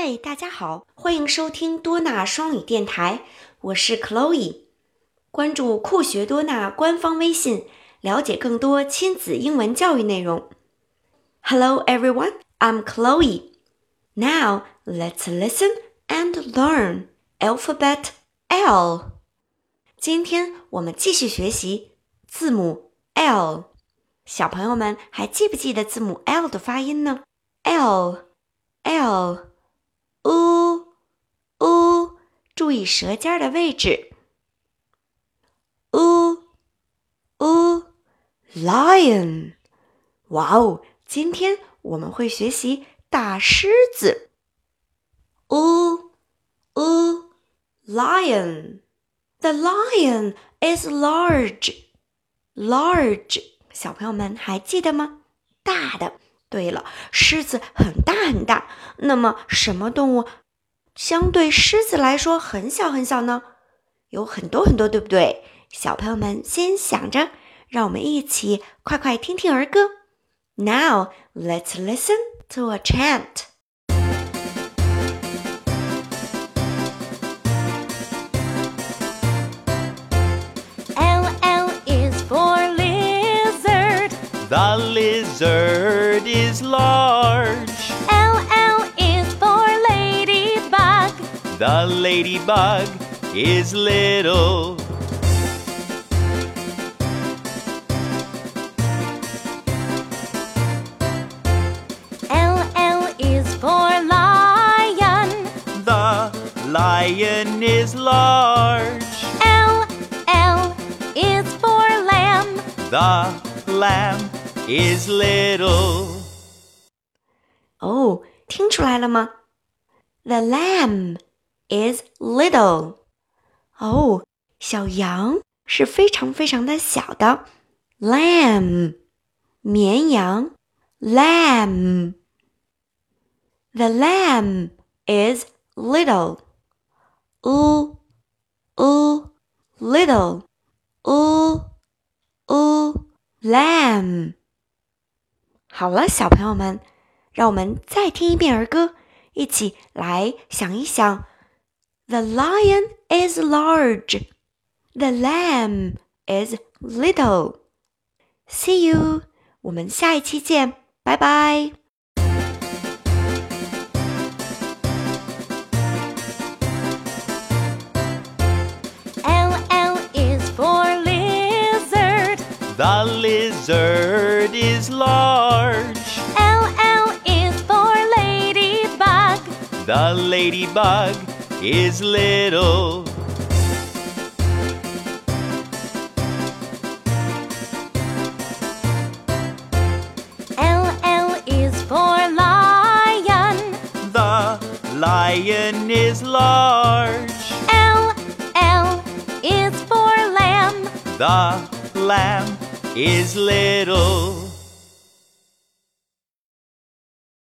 嗨，大家好，欢迎收听多纳双语电台，我是 Chloe。关注酷学多纳官方微信，了解更多亲子英文教育内容。Hello everyone, I'm Chloe. Now let's listen and learn alphabet L. 今天我们继续学习字母 L。小朋友们还记不记得字母 L 的发音呢？L L u u，注意舌尖的位置。u u lion，哇哦！今天我们会学习大狮子。u u lion，the lion is large large。小朋友们还记得吗？大的。对了，狮子很大很大。那么，什么动物相对狮子来说很小很小呢？有很多很多，对不对？小朋友们先想着，让我们一起快快听听儿歌。Now let's listen to a chant. The lizard is large. L L is for ladybug. The ladybug is little. L L is for lion. The lion is large. L L is for lamb. The lamb is little. 哦，听出来了吗？The lamb is little. 哦，小羊是非常非常的小的。Lamb，绵羊。Lamb. The lamb is little. Ooh, ooh, little. Ooh, ooh. Lamb， 好了，小朋友们，让我们再听一遍儿歌，一起来想一想。The lion is large, the lamb is little. See you，我们下一期见，拜拜。The lizard is large. Ladybug is little. L L is for lion. The lion is large. L L is for lamb. The lamb is little.